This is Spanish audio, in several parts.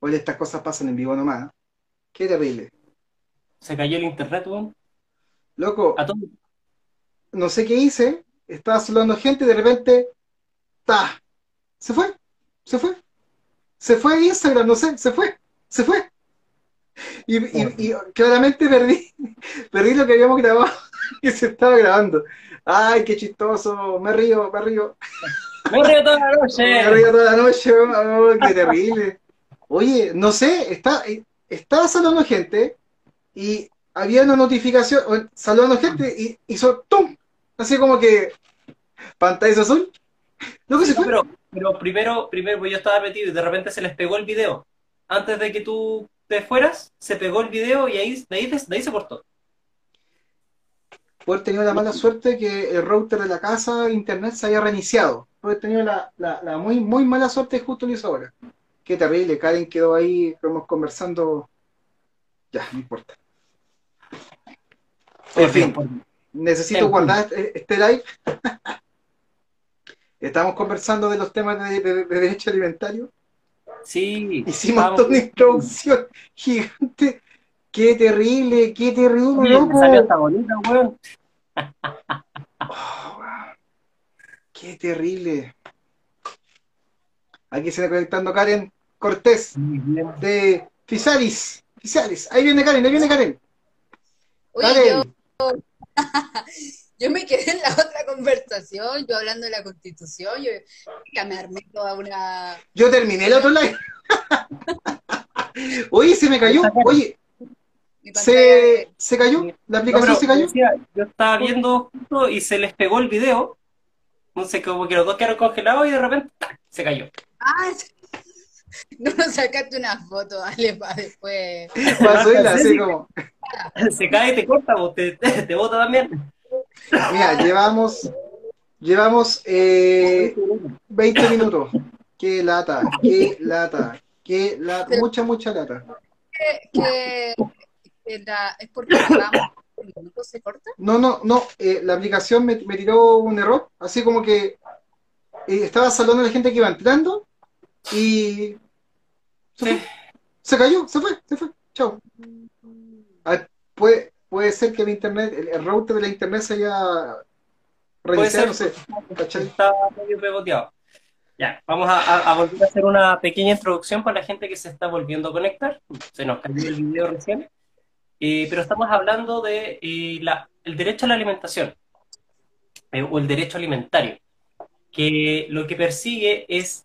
Oye, estas cosas pasan en vivo nomás. Qué terrible. Se cayó el internet, weón. Loco, A no sé qué hice, estaba saludando gente y de repente, ¡ta! Se fue, se fue. Se fue Instagram, no sé, se fue, se fue. Y, y- y claramente perdí, perdí lo que habíamos grabado, que se estaba grabando. Ay, qué chistoso, me río, me río. Me río toda la Me noche. río toda la noche, oh, qué terrible. Oye, no sé, está, estaba saludando gente y había una notificación, saludando gente y hizo ¡tum! Así como que pantalla azul. No, fue. pero, pero primero, primero, pues yo estaba metido y de repente se les pegó el video. Antes de que tú te fueras, se pegó el video y ahí, de ahí, de ahí se cortó. Poder tenido la mala suerte que el router de la casa, internet, se haya reiniciado. Poder tenido la, la, la muy, muy mala suerte justo en esa hora. Qué terrible, Karen quedó ahí, estamos conversando. Ya, no importa. En fin, necesito guardar este este live. Estamos conversando de los temas de, de- de derecho alimentario. Sí. Hicimos vamos. toda una introducción gigante. Qué terrible, qué terrible, loco. salió hasta bonita, weón. Oh, wow. Qué terrible. Aquí se está conectando Karen Cortés de Fisalis. Fisalis. Ahí viene Karen, ahí viene Karen. Oye, Karen. yo, yo me quedé en la otra conversación, yo hablando de la constitución, yo ya me armé toda una... Yo terminé el otro live. Oye, se me cayó. Oye, se, se cayó. La aplicación se cayó. decía, yo estaba viendo justo y se les pegó el video. No sé, como que los dos quedaron congelados y de repente ¡tac! se cayó. Ah, no nos sacaste una foto, dale, para después. Pasó y la así como. Se cae y te corta, vos, te, te, te bota también. Mira, llevamos. Llevamos eh, 20 minutos. Qué lata, qué lata, qué lata. Mucha, mucha lata. Que, que- que la- es porque minuto, se corta. No, no, no. eh, la aplicación me, me tiró un error. Así como que eh, estaba saludando a la gente que iba entrando y se, fue. se cayó, se fue, se fue. Chao. Ah, puede, puede ser que el internet, el, el router de la internet se haya reiniciado, no sé. Está medio pegoteado. Ya, vamos a, a- a volver a hacer una pequeña introducción para la gente que se está volviendo a conectar. Se nos cayó el video recién. Eh, pero estamos hablando de eh, la- el derecho a la alimentación eh, o el derecho alimentario, que lo que persigue es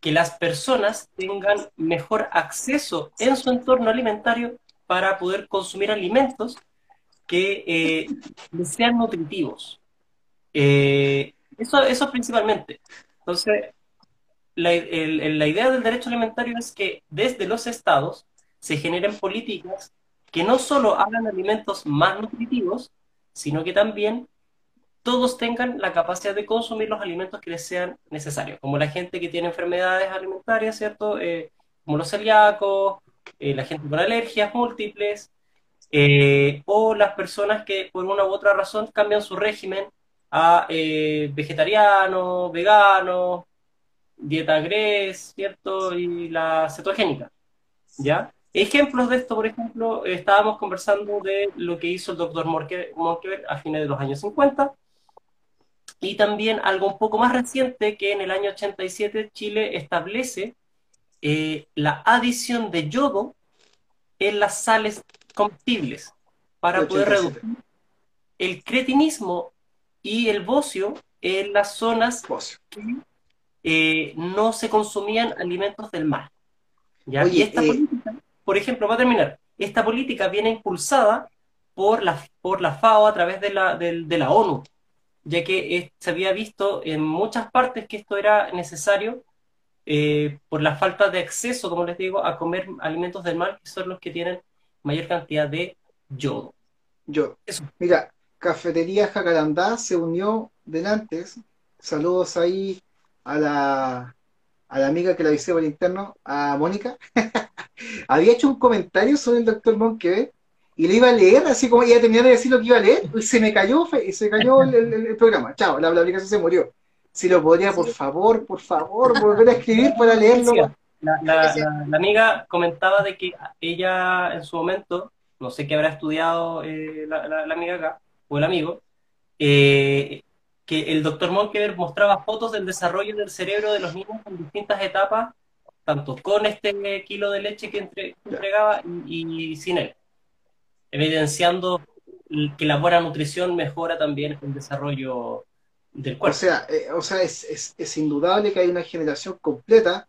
que las personas tengan mejor acceso en su entorno alimentario para poder consumir alimentos que eh, sean nutritivos. Eh, eso, eso principalmente. Entonces, la, la idea del derecho alimentario es que desde los estados se generen políticas que no solo hagan alimentos más nutritivos, sino que también todos tengan la capacidad de consumir los alimentos que les sean necesarios, como la gente que tiene enfermedades alimentarias, ¿cierto? Eh, como los celíacos, eh, la gente con alergias múltiples, eh, o las personas que por una u otra razón cambian su régimen a vegetariano, vegano, dieta GRES, ¿cierto? Y la cetogénica, ¿ya? Ejemplos de esto, por ejemplo, estábamos conversando de lo que hizo el doctor Monkeberg a fines de los años 50, y también algo un poco más reciente que en el año 87 Chile establece eh, la adición de yodo en las sales comestibles para poder 87. reducir el cretinismo y el bocio en las zonas Bocio. que eh, no se consumían alimentos del mar. ¿ya? Oye, y esta eh, política, por ejemplo, va a terminar, esta política viene impulsada por la, por la FAO a través de la, del- de la ONU, ya que se había visto en muchas partes que esto era necesario eh, por la falta de acceso, como les digo, a comer alimentos del mar, que son los que tienen mayor cantidad de yodo. Yo. Eso. Mira, Cafetería Jacarandá se unió delante. Saludos ahí a la, a la amiga que la avisé por interno, a Mónica. Había hecho un comentario sobre el doctor Monque y le iba a leer, así como ella terminaba de decir lo que iba a leer, y se me cayó, se cayó el, el- el programa. Chao, la, la aplicación se murió. Si lo podría, por favor, por favor, volver a escribir para leerlo. la, la, la, amiga comentaba de que ella en su momento, no sé qué habrá estudiado eh, la, amiga acá, o el amigo, eh, que el doctor Monkever mostraba fotos del desarrollo del cerebro de los niños en distintas etapas, tanto con este kilo de leche que entregaba y, sin él, evidenciando que la buena nutrición mejora también el desarrollo del cuerpo. O sea, eh, o sea es, es, es, indudable que hay una generación completa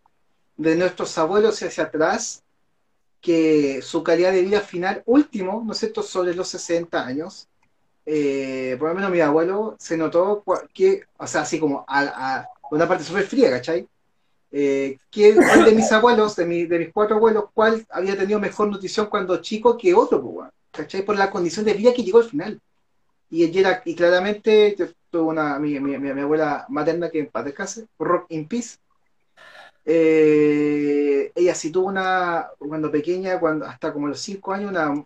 de nuestros abuelos hacia atrás que su calidad de vida final último, ¿no es cierto?, sobre los 60 años, eh, por lo menos mi abuelo se notó que, o sea, así como a, una parte súper fría, ¿cachai? Eh, de mis abuelos, de, mi, de mis cuatro abuelos, cuál había tenido mejor nutrición cuando chico que otro, pues, ¿cachai? Por la condición de vida que llegó al final. Y, y claramente tuvo una, mi, mi, mi, abuela materna que en paz descanse, Rock in Peace. Eh, ella sí tuvo una, cuando pequeña, cuando hasta como los cinco años, una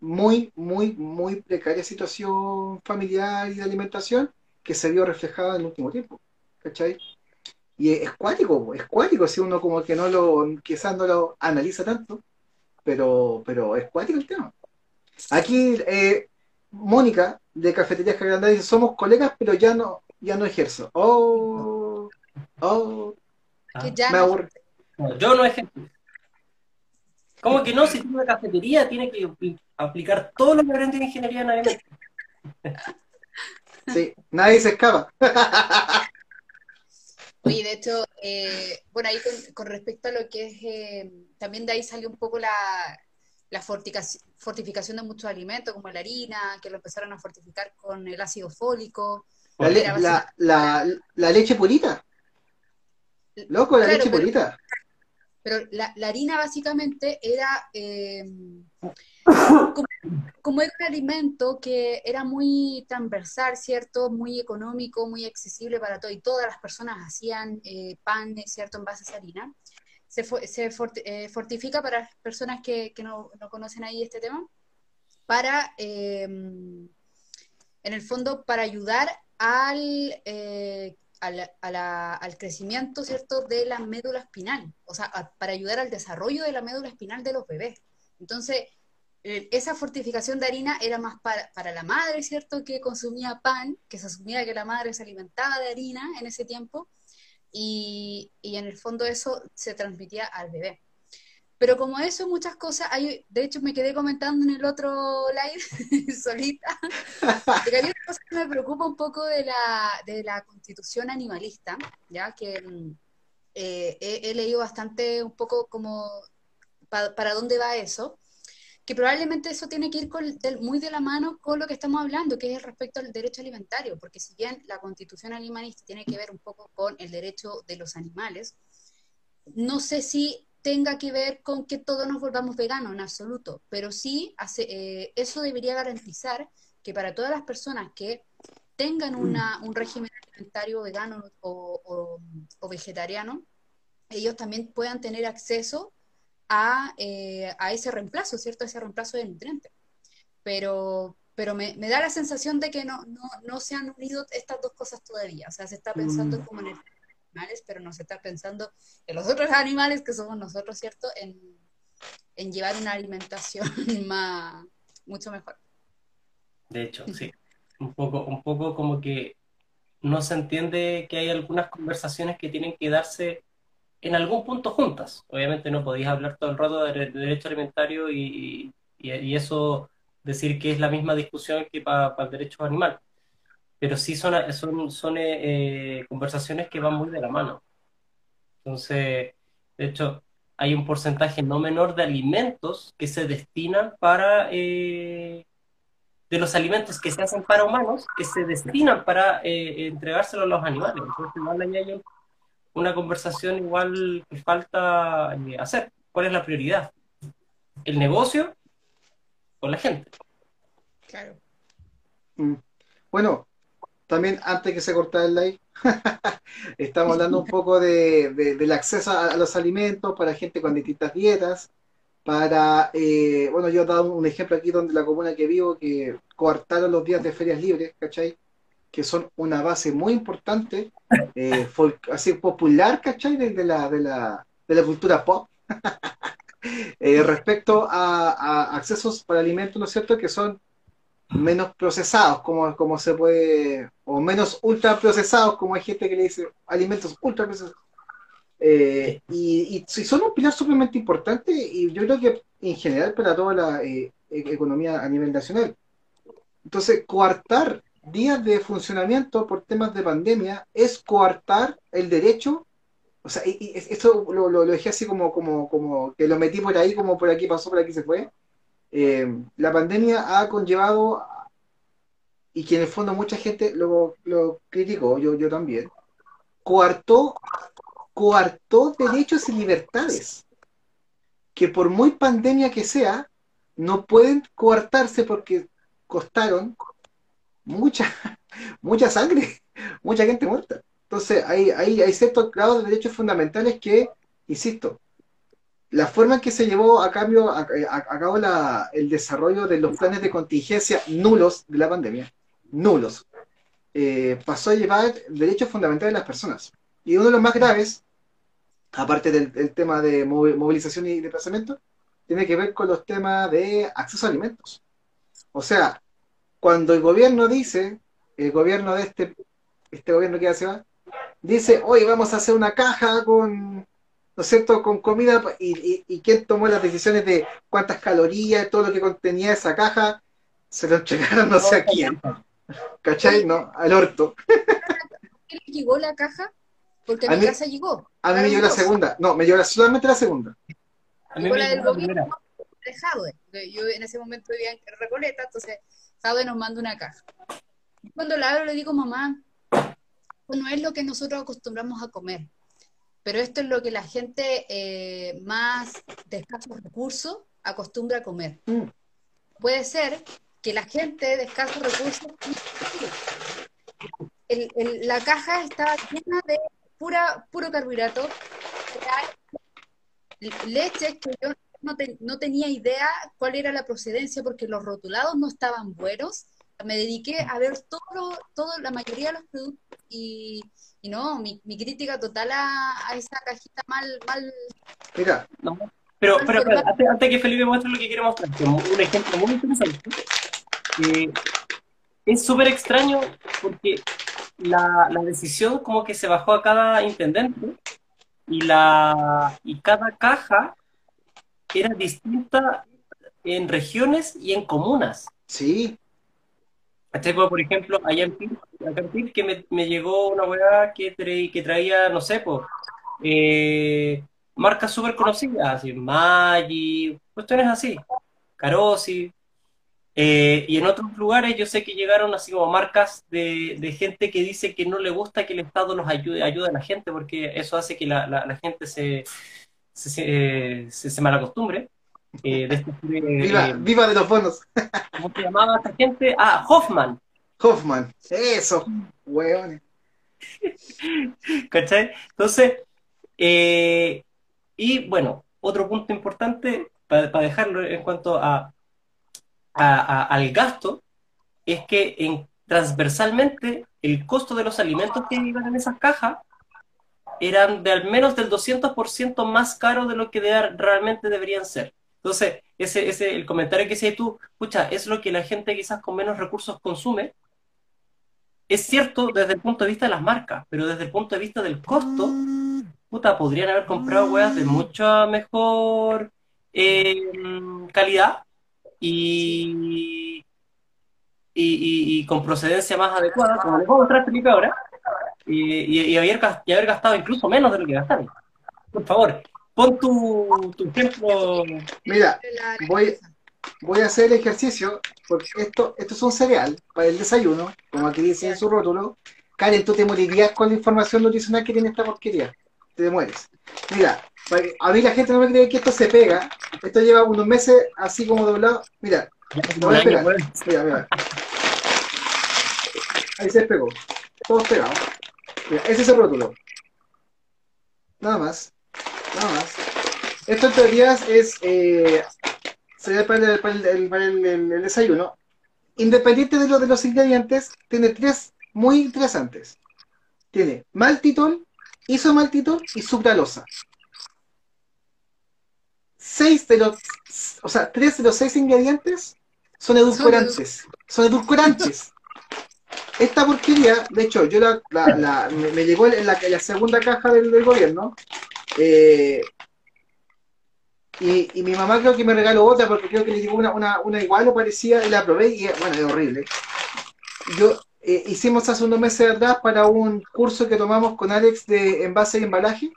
muy, muy, muy precaria situación familiar y de alimentación que se vio reflejada en el último tiempo. ¿Cachai? Y es cuático, es cuático si uno como que no lo, quizás no lo analiza tanto, pero, pero es cuático el tema. Aquí, eh, Mónica, de Cafeterías Cagrandá, dice, somos colegas, pero ya no, ya no ejerzo. Oh, oh, me aburre. yo no ejerzo. ¿Cómo que no? Si tiene una cafetería, tiene que aplicar todo lo que aprende en ingeniería en. Sí, nadie se escapa. Oye, de hecho, eh, bueno, ahí con, respecto a lo que es, eh, también de ahí salió un poco la, la fortificación de muchos alimentos, como la harina, que lo empezaron a fortificar con el ácido fólico. La, la, leche purita. Loco, la leche purita. Pero la, harina básicamente era eh, como, era un alimento que era muy transversal, ¿cierto? Muy económico, muy accesible para todo, y todas las personas hacían eh, pan, ¿cierto? En base a esa harina. Se, eh, fortifica para las personas que, no, conocen ahí este tema, para, en el fondo, para ayudar al al, crecimiento, ¿cierto?, de la médula espinal, o sea, para ayudar al desarrollo de la médula espinal de los bebés. Entonces, esa fortificación de harina era más para, la madre, ¿cierto?, que consumía pan, que se asumía que la madre se alimentaba de harina en ese tiempo, y, y en el fondo eso se transmitía al bebé. Pero como eso, muchas cosas, hay, de hecho me quedé comentando en el otro live solita, que hay una cosa que me preocupa un poco de la, de la constitución animalista, ya que mm, eh, he, leído bastante un poco como para dónde va eso, que probablemente eso tiene que ir muy de la mano con lo que estamos hablando, que es respecto al derecho alimentario, porque si bien la constitución animalista tiene que ver un poco con el derecho de los animales, no sé si tenga que ver con que todos nos volvamos veganos en absoluto, pero sí hace, eh, eso debería garantizar que para todas las personas que tengan una, un régimen alimentario vegano o, vegetariano, ellos también puedan tener acceso a, eh, a, ese reemplazo, ¿cierto? A ese reemplazo de nutrientes. Pero, pero me, me da la sensación de que no, no, no, se han unido estas dos cosas todavía. O sea, se está pensando mm. como en el pero no se está pensando en los otros animales que somos nosotros, ¿cierto? En, llevar una alimentación más, mucho mejor. De hecho, sí. Un poco, un poco como que no se entiende que hay algunas conversaciones que tienen que darse en algún punto juntas. Obviamente no podéis hablar todo el rato de, derecho alimentario y, eso decir que es la misma discusión que para el derecho animal pero sí son, son, son eh, eh, conversaciones que van muy de la mano. Entonces, de hecho, hay un porcentaje no menor de alimentos que se destinan para, eh, de los alimentos que se hacen para humanos, que se destinan para entregárselos a los animales. Entonces, hay una conversación igual que falta hacer. ¿Cuál es la prioridad? ¿El negocio o la gente? Claro. Mm. Bueno, también antes que se cortara el live, estamos hablando un poco de, del acceso a, los alimentos para gente con distintas dietas, para, eh, bueno, yo he dado un ejemplo aquí donde la comuna que vivo, que coartaron los días de ferias libres, ¿cachai? Que son una base muy importante, eh, así popular, ¿cachai? De, la, de, la, de la cultura pop, eh, respecto a, a, accesos para alimentos, ¿no es cierto?, que son menos procesados, como, como se puede, o menos ultra procesados, como hay gente que le dice alimentos ultra procesados. Eh, y, y, son un pilar sumamente importante y yo creo que en general para toda la eh, economía a nivel nacional. Entonces, coartar días de funcionamiento por temas de pandemia es coartar el derecho, o sea, y, esto lo, lo, dejé así como, como, como que lo metí por ahí, como por aquí pasó, por aquí se fue. Eh, la pandemia ha conllevado, y que en el fondo mucha gente lo, lo criticó, yo, yo también, coartó, coartó derechos y libertades, que por muy pandemia que sea, no pueden coartarse porque costaron mucha, mucha sangre, mucha gente muerta. Entonces, hay, hay, hay ciertos grados de derechos fundamentales que, insisto, la forma en que se llevó a, cambio, a, cabo la, el desarrollo de los planes de contingencia nulos de la pandemia, nulos, eh, pasó a llevar derechos fundamentales de las personas. Y uno de los más graves, aparte del, tema de movilización y desplazamiento, tiene que ver con los temas de acceso a alimentos. O sea, cuando el gobierno dice, el gobierno de este, este gobierno que hace va, dice, hoy vamos a hacer una caja con, ¿no es cierto?, con comida, y, y, quién tomó las decisiones de cuántas calorías, todo lo que contenía esa caja, se lo entregaron no sé a quién. ¿Cachai? No, al orto. ¿Qué le llegó la caja? Porque a, mi casa llegó. A mí me llegó la segunda. No, me llegó solamente la segunda. A mí me del gobierno Jadwe. Yo en ese momento vivía en Recoleta, entonces Jadwe nos manda una caja. Cuando la abro le digo, mamá, no es lo que nosotros acostumbramos a comer, pero esto es lo que la gente eh, más de escasos recursos acostumbra a comer. Mm. Puede ser que la gente de escasos recursos... la caja está llena de pura, puro carbohidrato, leches que yo no, tenía idea cuál era la procedencia porque los rotulados no estaban buenos. Me dediqué a ver todo, todo la mayoría de los productos y, no, mi, crítica total a, esa cajita mal... mal Mira, pero, pero, antes, que Felipe muestre lo que quiere mostrar, un ejemplo muy interesante. es súper extraño porque la, la, decisión como que se bajó a cada intendente y, la, y cada caja era distinta en regiones y en comunas. Sí. por ejemplo, allá en Pil, que me, me, llegó una weá que, que traía, no sé, pues, eh, marcas súper conocidas, así, Maggi, cuestiones así, Carosi, eh, y en otros lugares yo sé que llegaron así como marcas de, de, gente que dice que no le gusta que el Estado los ayude, ayude a la gente, porque eso hace que la, la, gente se, se, se, se malacostumbre. Eh, de este, viva, viva de los bonos. ¿Cómo se llamaba esta gente? Ah, Hoffman. Hoffman, eso, hueones. ¿Cachai? Entonces, eh, y bueno, otro punto importante para dejarlo en cuanto a al gasto es que en, transversalmente el costo de los alimentos que iban en esas cajas eran de al menos del 200% más caro de lo que realmente deberían ser. Entonces, ese, ese, el comentario que hiciste tú, escucha, es lo que la gente quizás con menos recursos consume. Es cierto desde el punto de vista de las marcas, pero desde el punto de vista del costo, puta, podrían haber comprado weas de mucha mejor eh, calidad y, y, con procedencia más adecuada, como les voy a mostrar Felipe ahora, y, y, haber, haber gastado incluso menos de lo que gastaron. Por favor, pon tu, tu ejemplo. Mira, voy, voy a hacer el ejercicio, porque esto, esto es un cereal para el desayuno, como aquí dice en su rótulo. Karen, tú te morirías con la información nutricional que tiene esta porquería. Te mueres. Mira, a mí la gente no me cree que esto se pega. Esto lleva unos meses así como doblado. Mira, voy a pegar. Mira, mira. Ahí se pegó. Todos pegados. Mira, ese es el rótulo. Nada más. Nada más. Esto en teoría es eh, sería para, el, para, el, para el, desayuno. Independiente de, lo, de los ingredientes, tiene tres muy interesantes. Tiene maltitol, isomaltitol y sucralosa. seis de los, o sea, tres de los seis ingredientes son edulcorantes. Son edulcorantes. Esta porquería, de hecho, yo la, me, llegó en la, segunda caja del, gobierno. eh, y, mi mamá creo que me regaló otra porque creo que le llegó una, igual o parecía y la probé y bueno, es horrible. Yo eh, hicimos hace unos meses atrás para un curso que tomamos con Alex de envase y embalaje.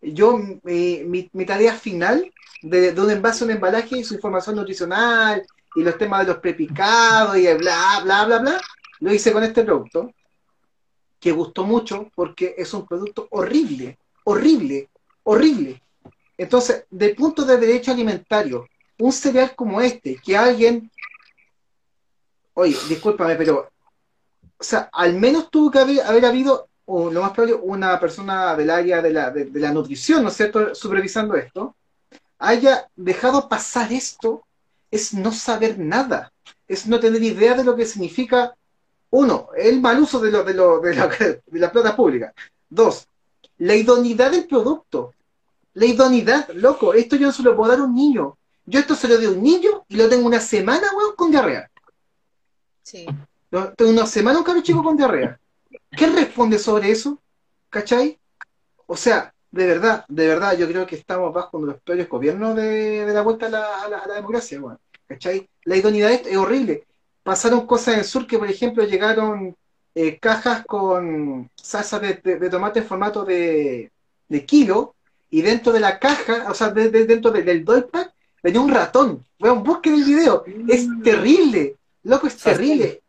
Yo, mi, mi- mi tarea final de, de un envase a un embalaje y su información nutricional y los temas de los prepicados y bla, bla, bla, bla, lo hice con este producto, que gustó mucho porque es un producto horrible, horrible, horrible. Entonces, de punto de derecho alimentario, un cereal como este, que alguien, oye, discúlpame, pero, o sea, al menos tuvo que haber, haber habido, o lo más probable, una persona del área de la, de, de la nutrición, ¿no es cierto?, supervisando esto, haya dejado pasar esto, es no saber nada, es no tener idea de lo que significa, uno, el mal uso de, lo, de, lo, de, la, de la plata pública, dos, la idoneidad del producto, la idoneidad, loco, esto yo no se lo puedo dar a un niño. Yo esto se lo doy a un niño y lo tengo una semana, weón, con diarrea. Sí. Lo- Tengo una semana un cabro chico con diarrea. ¿Qué responde sobre eso? ¿Cachai? O sea, de verdad, de verdad, yo creo que estamos bajo uno de los peores gobiernos de, de la vuelta a la, a la- a la democracia, weón. ¿Cachai? La idoneidad es, es horrible. Pasaron cosas en el sur que, por ejemplo, llegaron eh, cajas con salsa de, de- de tomate en formato de, de kilo y dentro de la caja, o sea, de- de- dentro de- del doy pack, venía un ratón. Weón, busquen el video. Es terrible. Loco, es terrible.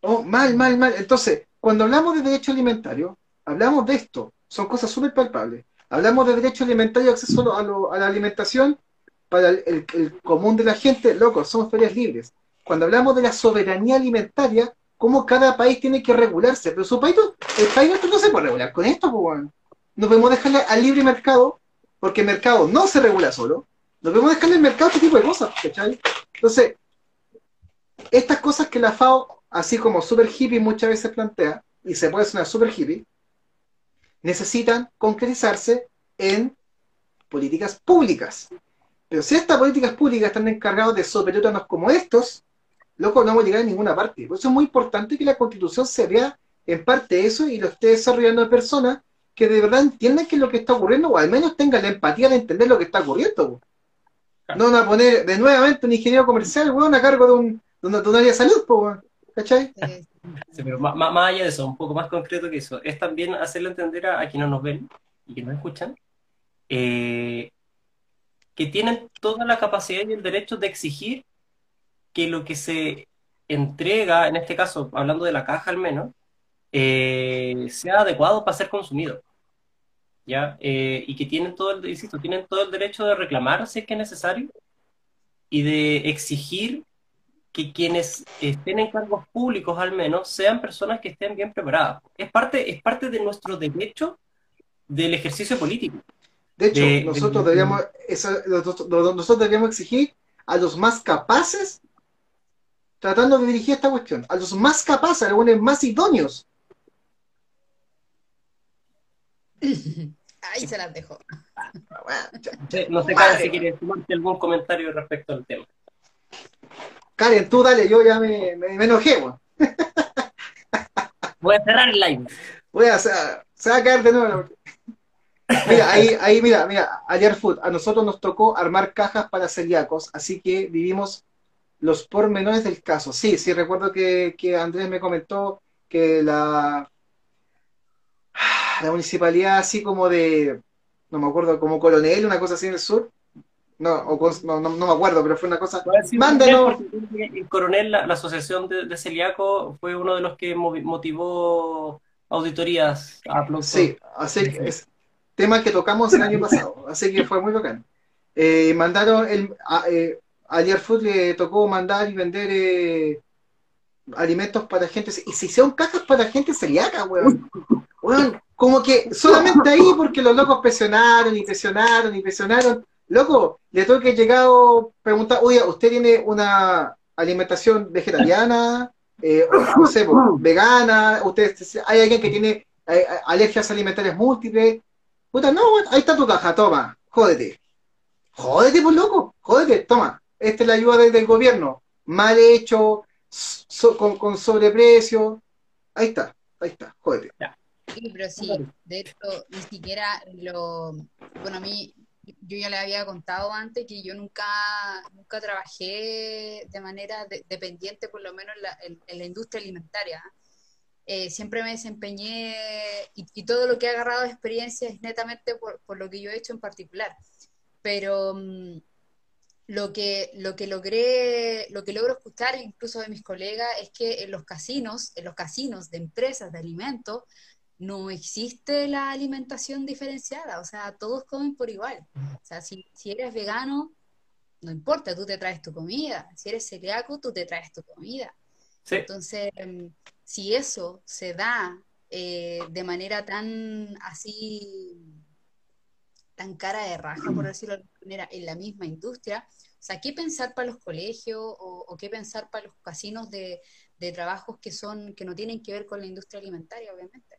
Oh, mal, mal, mal. Entonces, cuando hablamos de derecho alimentario, hablamos de esto. Son cosas súper palpables. Hablamos de derecho alimentario, acceso a, lo- a la alimentación para el, el- el común de la gente. Loco, somos ferias libres. Cuando hablamos de la soberanía alimentaria, cómo cada país tiene que regularse. Pero su país, el país nuestro no se puede regular con esto, pues, weón. No podemos dejarle al libre mercado, porque el mercado no se regula solo. No podemos dejarle al mercado este tipo de cosas, ¿cachai? Entonces, estas cosas que la FAO, así como super hippie muchas veces plantea, y se puede sonar super hippie, necesitan concretizarse en políticas públicas. Pero si estas políticas públicas están encargadas de soberános como estos, loco, no vamos a llegar a ninguna parte. Por eso es muy importante que la constitución se vea en parte eso y lo esté desarrollando de personas que de verdad entiendan qué es lo que está ocurriendo, o al menos tengan la empatía de entender lo que está ocurriendo. po. No van a poner de nuevamente un ingeniero comercial, weón, a cargo de un, de una, de un área de salud, po, weón. ¿cachai? Sí. Pero má- má- más allá de eso, un poco más concreto que eso, es también hacerle entender a, a quienes nos ven y que nos escuchan eh, que tienen toda la capacidad y el derecho de exigir que lo que se entrega, en este caso, hablando de la caja al menos, eh, sea adecuado para ser consumido. ¿Ya? Eh, y que tienen todo el, insisto, tienen todo el derecho de reclamar si es que es necesario y de exigir que quienes estén en cargos públicos al menos sean personas que estén bien preparadas. Es parte, es parte de nuestro derecho del ejercicio político. De hecho, De- nosotros de- deberíamos, eso, nosotros nosotros deberíamos exigir a los más capaces, tratando de dirigir esta cuestión, a los más capaces, a los más idóneos. Ahí se las dejo. No sé. Karen, si quieres sumarte algún comentario respecto al tema. Karen, tú dale, yo ya me, me, me enojé, weón. Voy a cerrar el live. Voy a, se, se va a caer de nuevo. Mira, ahí, ahí, mira, mira, ayer Food, a nosotros nos tocó armar cajas para celíacos, así que vivimos los pormenores del caso. Sí, sí, recuerdo que, que Andrés me comentó que la, la municipalidad así como de, no me acuerdo, como coronel, una cosa así en el sur, no, o no, no, no me acuerdo, pero fue una cosa, porque El coronel, la, la asociación de, de celíaco, fue uno de los que motivó auditorías a. Sí, así que es tema que tocamos el año pasado, así que fue muy bacán. Eh, mandaron el a, eh, ayer Food le tocó mandar y vender eh, alimentos para gente y se hicieron cajas para gente celíaca, weón. Como que solamente ahí porque los locos presionaron y presionaron y presionaron. Loco, le tuve que llegado preguntar, oye, ¿usted tiene una alimentación vegetariana? Eh, no sé, vegana, usted hay alguien que tiene eh, alergias alimentarias múltiples. Puta, no, ahí está tu caja, toma, jódete. Jódete, por loco, jódete, toma, esta es la ayuda del, del gobierno, mal hecho, so- con, con sobreprecio, ahí está, ahí está, jódete. Sí, pero sí, de hecho, ni siquiera lo... Bueno, a mí, yo ya le había contado antes que yo nunca, nunca trabajé de manera de- dependiente, por lo menos en la, en- en la industria alimentaria. Eh, siempre me desempeñé y, y todo lo que he agarrado de experiencia es netamente por, por lo que yo he hecho en particular. Pero mm, lo que, lo que logré, lo que logro escuchar incluso de mis colegas es que en los casinos, en los casinos de empresas de alimentos, no existe la alimentación diferenciada, o sea, todos comen por igual. O sea, si, si eres vegano, no importa, tú te traes tu comida. Si eres celíaco, tú te traes tu comida. Sí, Entonces, em, si eso se da eh, de manera tan así, tan cara de raja, por decirlo de manera, en la misma industria, o sea, ¿qué pensar para los colegios o, o qué pensar para los casinos de, de trabajos que son, que no tienen que ver con la industria alimentaria, obviamente?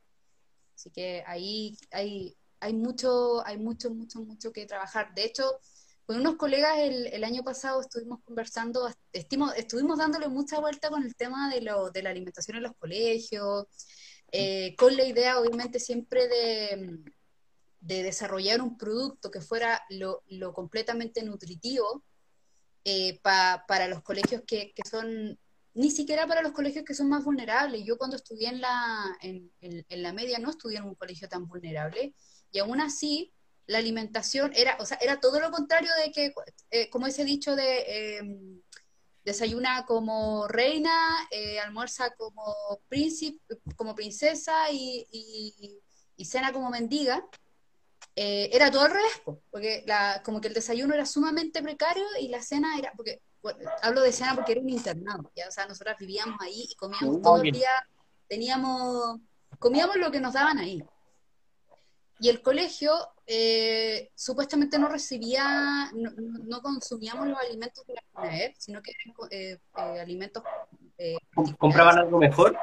Así que ahí hay, hay mucho, hay mucho, mucho, mucho que trabajar. De hecho, con unos colegas el, el año pasado estuvimos conversando, estimo- estuvimos dándole mucha vuelta con el tema de, lo, de la alimentación en los colegios, eh, con la idea obviamente siempre de, de desarrollar un producto que fuera lo, lo completamente nutritivo eh, pa- para los colegios que, que son, ni siquiera para los colegios que son más vulnerables. Yo cuando estudié en la, en, en- en la media no estudié en un colegio tan vulnerable y aún así la alimentación era, o sea, era todo lo contrario de que, eh, como ese dicho de eh, desayuna como reina, eh, almuerza como príncipe, como princesa y, y- y cena como mendiga. Eh, era todo al revés, po, porque la, como que el desayuno era sumamente precario y la cena era, porque bueno, hablo de cena porque era un internado, ¿ya? o sea, nosotras vivíamos ahí y comíamos Ah, todo el bien. día, teníamos, comíamos lo que nos daban ahí. Y el colegio eh, supuestamente no recibía, no, no- consumíamos los alimentos de la CONAEP, sino que eran eh, eh, alimentos eh, Com- compraban algo mejor.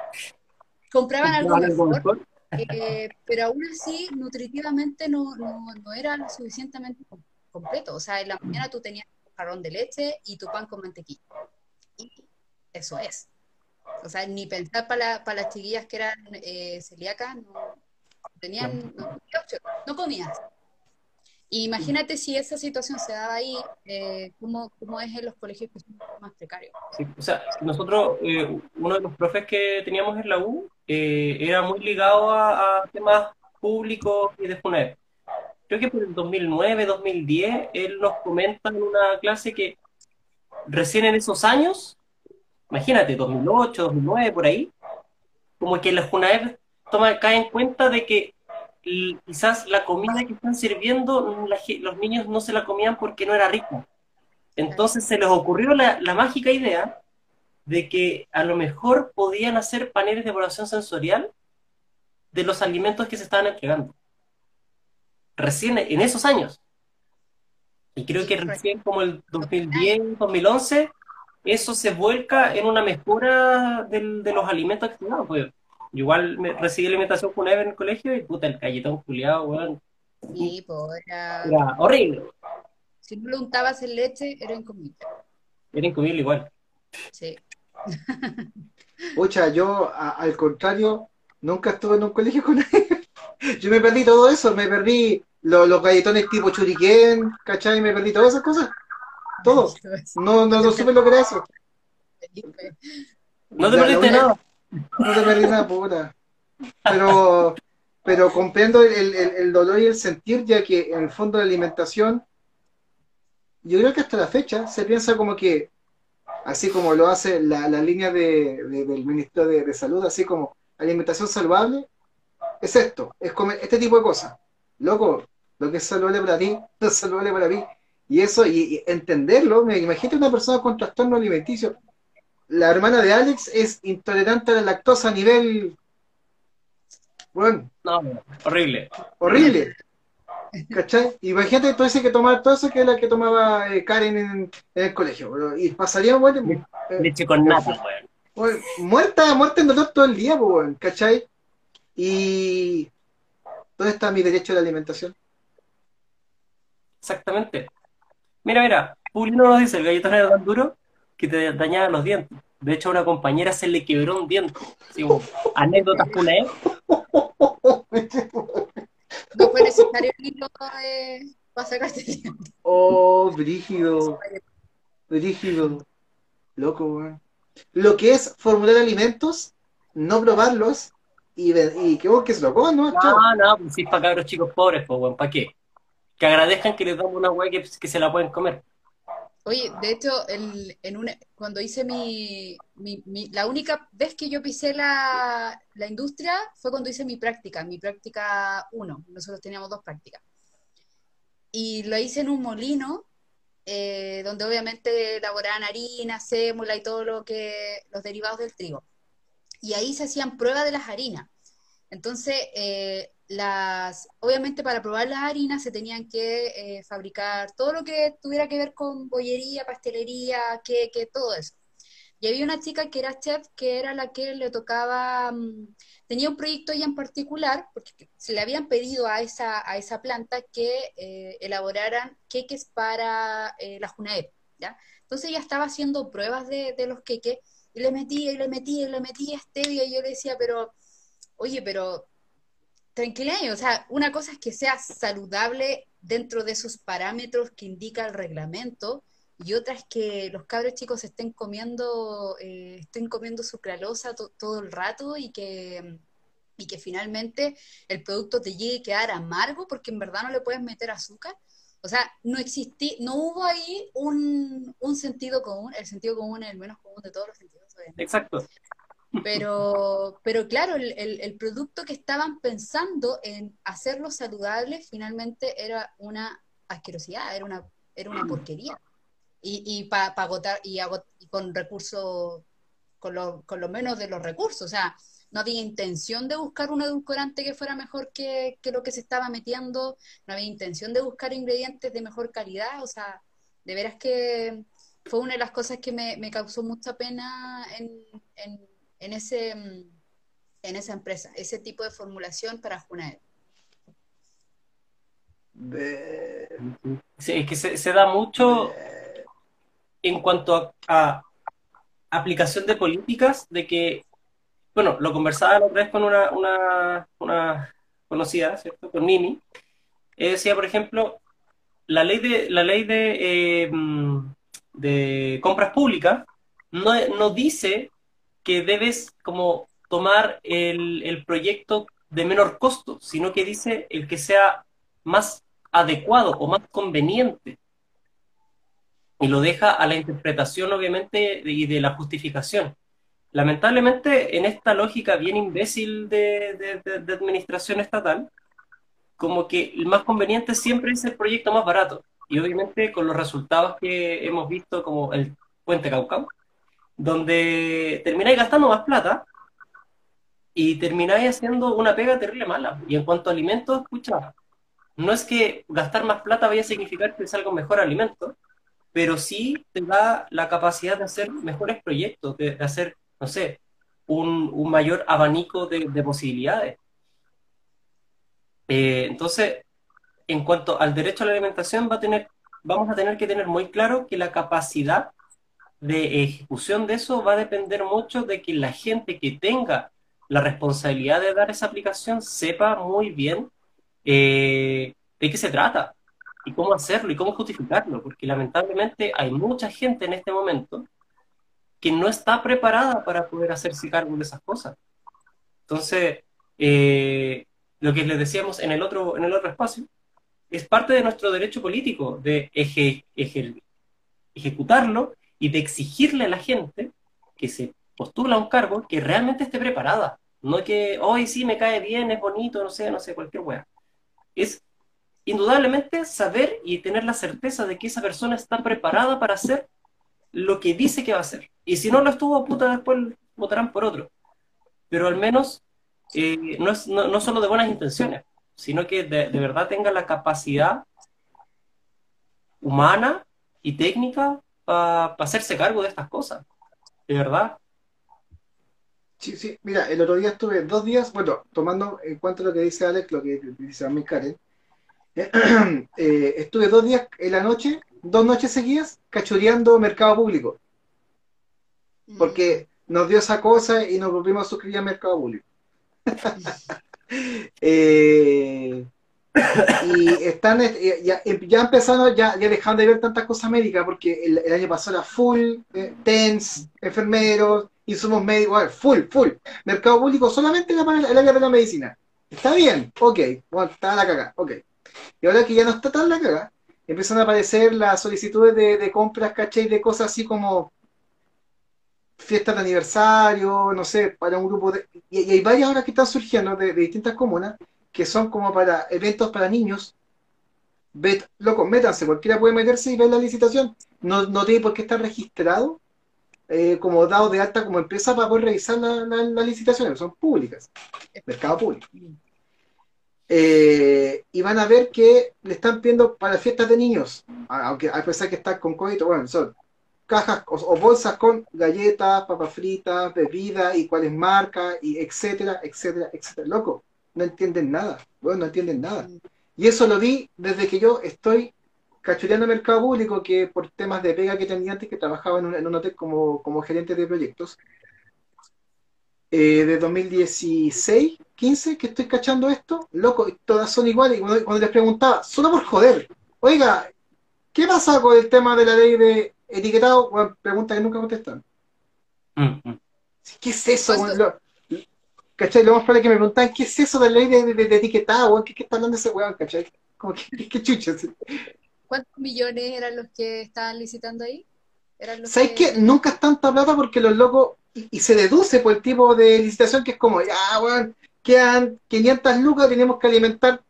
compraban algo compraban algo mejor, mejor. Eh, pero aún así nutritivamente no, no, no era lo suficientemente com- completo. O sea, en la mañana tú tenías un jarrón de leche y tu pan con mantequilla. Y eso es. O sea, ni pensar para, para las chiquillas que eran eh, celíacas, no tenían, no, no comías. Imagínate si esa situación se daba ahí, eh, ¿cómo, cómo es en los colegios que son más precarios? Sí, o sea, nosotros, eh, uno de los profes que teníamos en la U eh, era muy ligado a, a temas públicos y de FUNAEP. Creo que por el 2009, 2010, él nos comenta en una clase que recién en esos años, imagínate, 2008, 2009, por ahí, como que la FUNAEP toma, cae en cuenta de que quizás la comida que están sirviendo, los niños no se la comían porque no era rica. Entonces se les ocurrió la, la mágica idea de que a lo mejor podían hacer paneles de evaluación sensorial de los alimentos que se estaban entregando. Recién en esos años. Y creo que recién como el 2010, 2011, eso se vuelca en una mejora del- de los alimentos que se daban. Yo igual me, recibí alimentación con en el colegio y puta, el galletón culiado, weón, Sí, pues era, era horrible. si no lo untabas en leche, era incomible. Era incomible igual. Sí. Pucha, yo a- al contrario, nunca estuve en un colegio con él. Yo me perdí todo eso, me perdí lo- los galletones tipo churiquén, ¿cachai? Me perdí todas esas cosas. Todo. No, no, no supe lo que era eso. No te perdiste nada. No te perdí nada, puta. Pero, pero comprendo el, el- dolor y el sentir, ya que en el fondo de alimentación, yo creo que hasta la fecha se piensa como que, así como lo hace la, la línea de, de- del Ministerio de, de Salud, así como alimentación saludable, es esto, es comer este tipo de cosas. Loco, lo que es saludable para ti, no es saludable para mí. Y eso, y, y entenderlo, me imagínate una persona con trastorno alimenticio. La hermana de Alex es intolerante a la lactosa a nivel, bueno, No, horrible. horrible. ¿Cachai? Imagínate todo ese que tomar todo eso que es la que tomaba eh, Karen en, en el colegio. bro. Y pasaría, bueno, eh, Leche con nata, weón. muerta, muerta en dolor todo el día, weón, ¿cachai? Y ¿dónde está mi derecho a la alimentación? Exactamente. Mira, mira, Pulino nos dice, el galletón era tan duro que te dañaba los dientes. De hecho, a una compañera se le quebró un diente. Como, anécdotas pulae. No fue necesario el hilo de- para sacarte el diente. Oh, brígido, brígido. Loco, weón. Lo que es formular alimentos, no probarlos y, y que vos que se lo coman, ¿no? No, no, pues si es para cabros chicos pobres, pues, weón, ¿para qué? Que agradezcan que les damos una weá que, que se la pueden comer. Oye, de hecho, cuando hice mi- la única vez que yo pisé la, la industria fue cuando hice mi práctica, mi práctica 1. Nosotros teníamos dos prácticas. Y lo hice en un molino, eh, donde obviamente elaboraban harina, sémola y todo lo que, los derivados del trigo. Y ahí se hacían pruebas de las harinas. Entonces, eh, las, obviamente para probar las harinas se tenían que eh, fabricar todo lo que tuviera que ver con bollería, pastelería, queque, todo eso. Y había una chica que era chef, que era la que le tocaba, mm, tenía un proyecto ella en particular, porque se le habían pedido a esa, a esa planta que eh, elaboraran queques para eh, la Junaed, ¿ya? Entonces ella estaba haciendo pruebas de, de los queques, y le metía, y le metía, y le metía stevia, y yo le decía, pero, oye, pero tranquila, o sea, una cosa es que sea saludable dentro de esos parámetros que indica el reglamento, y otra es que los cabros chicos estén comiendo, eh, estén comiendo sucralosa to- todo el rato y que, y que finalmente el producto te llegue a quedar amargo porque en verdad no le puedes meter azúcar. O sea, no existí, no hubo ahí un, un sentido común, el sentido común es el menos común de todos los sentidos. Exacto. Pero, pero claro, el, el- el producto que estaban pensando en hacerlo saludable finalmente era una asquerosidad, era una, era una porquería. Y, y para agotar, y, agot- y con recursos, con lo, con lo menos de los recursos, o sea, no había intención de buscar un edulcorante que fuera mejor que, que lo que se estaba metiendo, no había intención de buscar ingredientes de mejor calidad, o sea, de veras que fue una de las cosas que me, me causó mucha pena en, en, en ese, en esa empresa, ese tipo de formulación para Junaed. Ve- Sí, es que se, se da mucho en cuanto a, a aplicación de políticas, de que, bueno, lo conversaba la otra vez con una, una, una conocida, ¿cierto? Con Mimi. Ella decía, por ejemplo, la ley de, la ley de, eh, mm, de compras públicas no, no dice que debes como tomar el, el proyecto de menor costo, sino que dice el que sea más adecuado o más conveniente. Y lo deja a la interpretación, obviamente, y de la justificación. Lamentablemente, en esta lógica bien imbécil de, de- de- administración estatal, como que el más conveniente siempre es el proyecto más barato. Y obviamente con los resultados que hemos visto, como el Puente Caucao, donde termináis gastando más plata y termináis haciendo una pega terrible mala. Y en cuanto a alimentos, escucha, no es que gastar más plata vaya a significar que salga un mejor alimento, pero sí te da la capacidad de hacer mejores proyectos, de, hacer, no sé, un, un mayor abanico de, de posibilidades. Eh, entonces, en cuanto al derecho a la alimentación, va a tener, vamos a tener que tener muy claro que la capacidad de ejecución de eso va a depender mucho de que la gente que tenga la responsabilidad de dar esa aplicación sepa muy bien eh, de qué se trata y cómo hacerlo y cómo justificarlo, porque lamentablemente hay mucha gente en este momento que no está preparada para poder hacerse cargo de esas cosas. Entonces, eh, lo que les decíamos en el otro, en el otro espacio, es parte de nuestro derecho político de eje- eje- ejecutarlo y de exigirle a la gente que se postula a un cargo que realmente esté preparada. No que, hoy sí me cae bien, es bonito, no sé, no sé, cualquier wea. Es indudablemente saber y tener la certeza de que esa persona está preparada para hacer lo que dice que va a hacer. Y si no lo estuvo, puta, después votarán por otro. Pero al menos eh, no es no, no solo de buenas intenciones, sino que de, de verdad tenga la capacidad humana y técnica para hacerse cargo de estas cosas. De verdad. Sí, sí, mira, el otro día estuve dos días, bueno, tomando en cuanto a lo que dice Alex, lo que dice también Karen, eh, estuve dos días en la noche dos noches seguidas cachureando mercado público, Mm. porque nos dio esa cosa y nos volvimos a suscribir a mercado público. Eh, y están eh, ya, ya empezaron, ya, ya dejaron de ver tantas cosas médicas, porque el, año pasado era full, eh, TENS, enfermeros, insumos médicos, full, full. Mercado público solamente para el, área de la medicina. Está bien, ok, bueno, está la caga, ok. Y ahora que ya no está tan la caga, empiezan a aparecer las solicitudes de, de compras, ¿cachai? De cosas así como fiestas de aniversario, no sé, para un grupo de... Y, hay varias ahora que están surgiendo de distintas comunas que son como para eventos para niños. Bet, loco, métanse, cualquiera puede meterse y ver la licitación. No, no tiene por qué estar registrado eh, como dado de alta como empresa para poder revisar la- la- las licitaciones, son públicas, mercado público. Eh, y van a ver que le están pidiendo para fiestas de niños, aunque a pesar que está con COVID, bueno, son cajas o, o bolsas con galletas, papas fritas, bebidas y cuáles marcas, y etcétera, etcétera, etcétera. Loco, no entienden nada, bueno, no entienden nada. Y eso lo vi desde que yo estoy cachureando mercado público, que por temas de pega que tenía antes, que trabajaba en un, en un hotel como, como gerente de proyectos, eh, de 2016, 15, que estoy cachando esto, loco, todas son iguales. Y cuando, cuando les preguntaba, solo por joder, oiga, ¿qué pasa con el tema de la ley de etiquetado? Bueno, pregunta que nunca contestan. Mm, mm. ¿Qué es eso? ¿Cuánto? ¿Cachai? Lo más probable que me preguntan, ¿qué es eso de la ley de, de- de etiquetado? weón? ¿Qué, ¿Qué está hablando ese weón? ¿Cachai? Como que, ¿qué, chucha? ¿Cuántos millones eran los que estaban licitando ahí? ¿Eran los ¿Sabes que- qué? Nunca es tanta plata porque los locos, y, y se deduce por el tipo de licitación que es como, ya, weón, quedan 500 lucas, tenemos que alimentar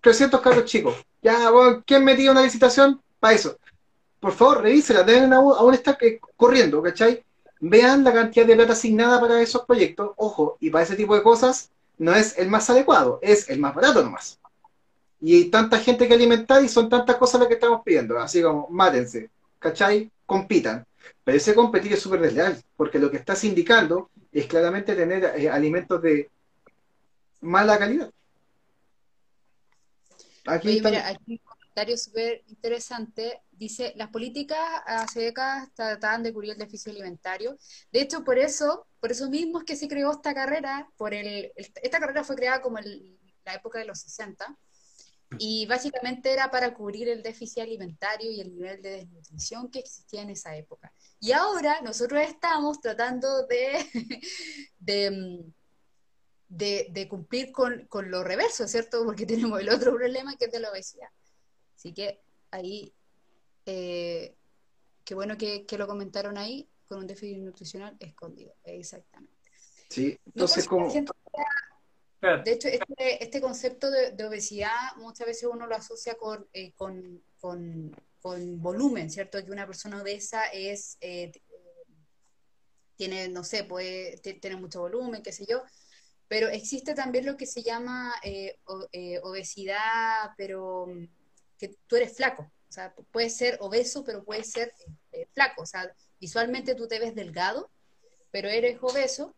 300 carros chicos. Ya, weón, ¿quién metió una licitación para eso? Por favor, revísela, deben aún, aún estar corriendo, ¿cachai? Vean la cantidad de plata asignada para esos proyectos, ojo, y para ese tipo de cosas no es el más adecuado, es el más barato nomás. Y hay tanta gente que alimentar y son tantas cosas las que estamos pidiendo, así como, mátense, ¿cachai? Compitan. Pero ese competir es súper desleal, porque lo que estás indicando es claramente tener eh, alimentos de mala calidad. Aquí Oye, mira, aquí comentario súper interesante. Dice, las políticas hace décadas trataban de cubrir el déficit alimentario. De hecho, por eso, por eso mismo que se creó esta carrera. Por el, esta carrera fue creada como en la época de los 60 y básicamente era para cubrir el déficit alimentario y el nivel de desnutrición que existía en esa época. Y ahora nosotros estamos tratando de, de cumplir con, con lo reverso, ¿cierto? Porque tenemos el otro problema que es de la obesidad. Así que ahí, eh, qué bueno que, que lo comentaron ahí, con un déficit nutricional escondido, exactamente. Sí, No entonces porque como... de hecho, este, este concepto de, de obesidad muchas veces uno lo asocia con, eh, con, con- con volumen, ¿cierto? Que una persona obesa es, eh, tiene, no sé, puede tener mucho volumen, qué sé yo, pero existe también lo que se llama eh, o- eh, obesidad, pero mm, que tú eres flaco. O sea, puedes ser obeso, pero puedes ser eh, flaco. O sea, visualmente tú te ves delgado, pero eres obeso.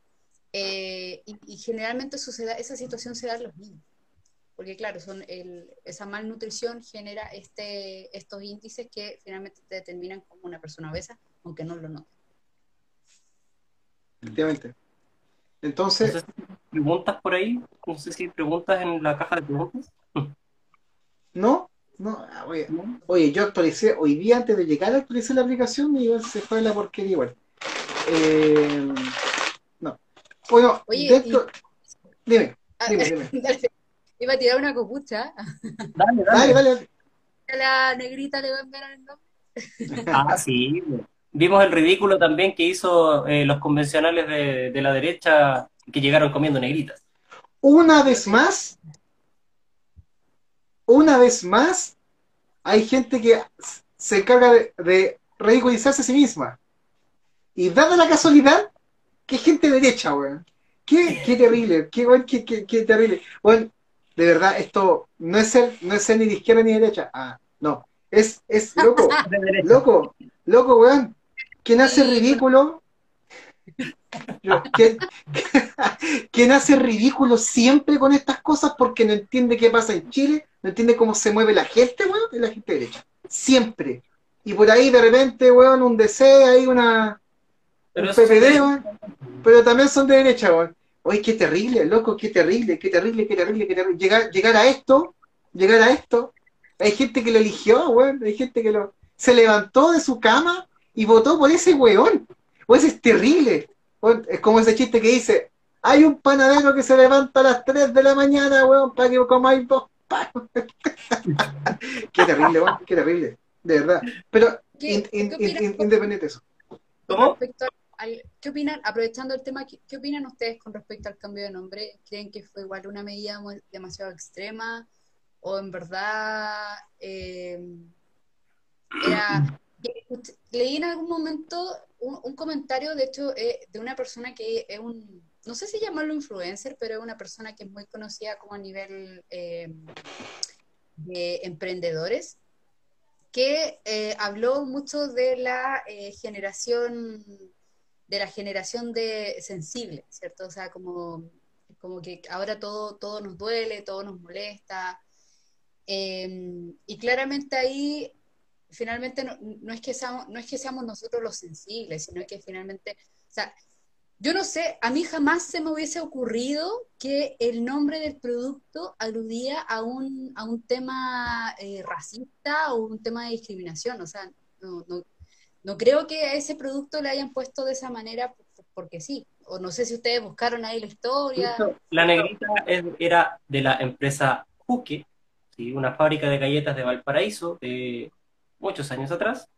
eh, y, y generalmente sucede, esa situación se da en los niños. Porque claro, son el- esa malnutrición genera este, estos índices que finalmente te determinan como una persona obesa, aunque no lo notes. Efectivamente. Entonces, No sé si hay preguntas por ahí, no sé si preguntas en la caja de preguntas. no, no, ah, oye, ¿no? oye, yo actualicé, hoy día antes de llegar actualicé la aplicación y igual se fue la porquería igual. Eh, no. Bueno, Oye, dentro... Dime, Ah, dime, dime. dale. Iba a tirar una copucha. Dale, Dale, dale. dale. A la negrita le va a enviar el nombre. Ah, sí. Vimos el ridículo también que hizo eh, los convencionales de, de la derecha que llegaron comiendo negritas. Una vez más, una vez más, hay gente que se encarga de, de ridiculizarse a sí misma. Y dada la casualidad, que gente derecha, weón. Qué, qué terrible, qué, weón, qué, qué- qué terrible. Weón, de verdad, esto no es ser, no es ser ni de izquierda ni de derecha. Ah, no. Es, es loco, De loco, loco, weón. ¿Quién hace ridículo? ¿Quién, quién hace ridículo siempre con estas cosas porque no entiende qué pasa en Chile? No entiende cómo se mueve la gente, weón, es la gente derecha. siempre. Y por ahí de repente, weón, un DC, hay una, Pero un PPD, weón, pero también son de derecha, weón. Oye, qué terrible, loco, qué terrible, qué terrible, qué terrible, qué terrible. Llegar, llegar a esto, llegar a esto. Hay gente que lo eligió, weón, hay gente que lo... Se levantó de su cama y votó por ese weón. Weón, ese es terrible. Es como ese chiste que dice, hay un panadero que se levanta a las 3 de la mañana, weón, para que comáis dos panes. qué terrible, weón, qué terrible, de verdad. Pero ¿Qué, in- independiente de eso. ¿Cómo? al- ¿Qué opinan, aprovechando el tema, ¿qué, qué opinan ustedes con respecto al cambio de nombre? ¿Creen que fue igual una medida muy- demasiado extrema? ¿O en verdad eh, era... Leí en algún momento un, comentario, de hecho, eh, de una persona que es un, no sé si llamarlo influencer, pero es una persona que es muy conocida como a nivel eh, de emprendedores, que eh, habló mucho de la generación de la generación de sensible, ¿cierto? O sea, como, como que ahora todo, todo nos duele, todo nos molesta. Eh, y claramente ahí, finalmente, no, no es que seamos, no es que seamos nosotros los sensibles, sino que finalmente, o sea, yo no sé, a mí jamás se me hubiese ocurrido que el nombre del producto aludía a un, a un tema eh, racista o un tema de discriminación. O sea, no, no, no creo que a ese producto le hayan puesto de esa manera por- porque sí. O no sé si ustedes buscaron ahí la historia. La negrita era de la empresa Juque, una fábrica de galletas de Valparaíso de muchos años atrás.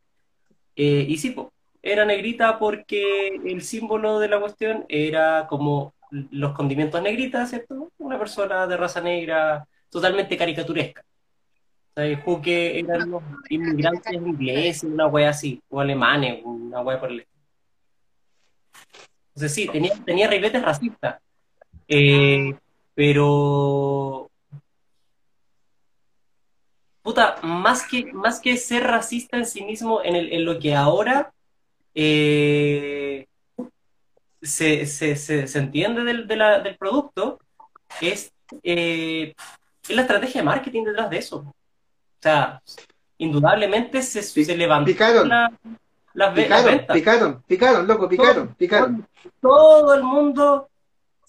Eh, y sí, era negrita porque el símbolo de la cuestión era como los condimentos negritas, ¿cierto? Una persona de raza negra totalmente caricaturesca. O sea, Juque eran unos inmigrantes ingleses, una wea así, o alemanes, una wea por el estilo. Entonces sí, tenía, tenía racistas. Eh, pero puta, más que, más que ser racista en sí mismo, en, el- en lo que ahora eh, se, se- se- se entiende del, de la- del producto, es, eh, es la estrategia de marketing detrás de eso. O sea, indudablemente se, se levantó picaron. la- las, ve- las Picaron, ventas. picaron, picaron, loco, picaron, picaron. Todo el mundo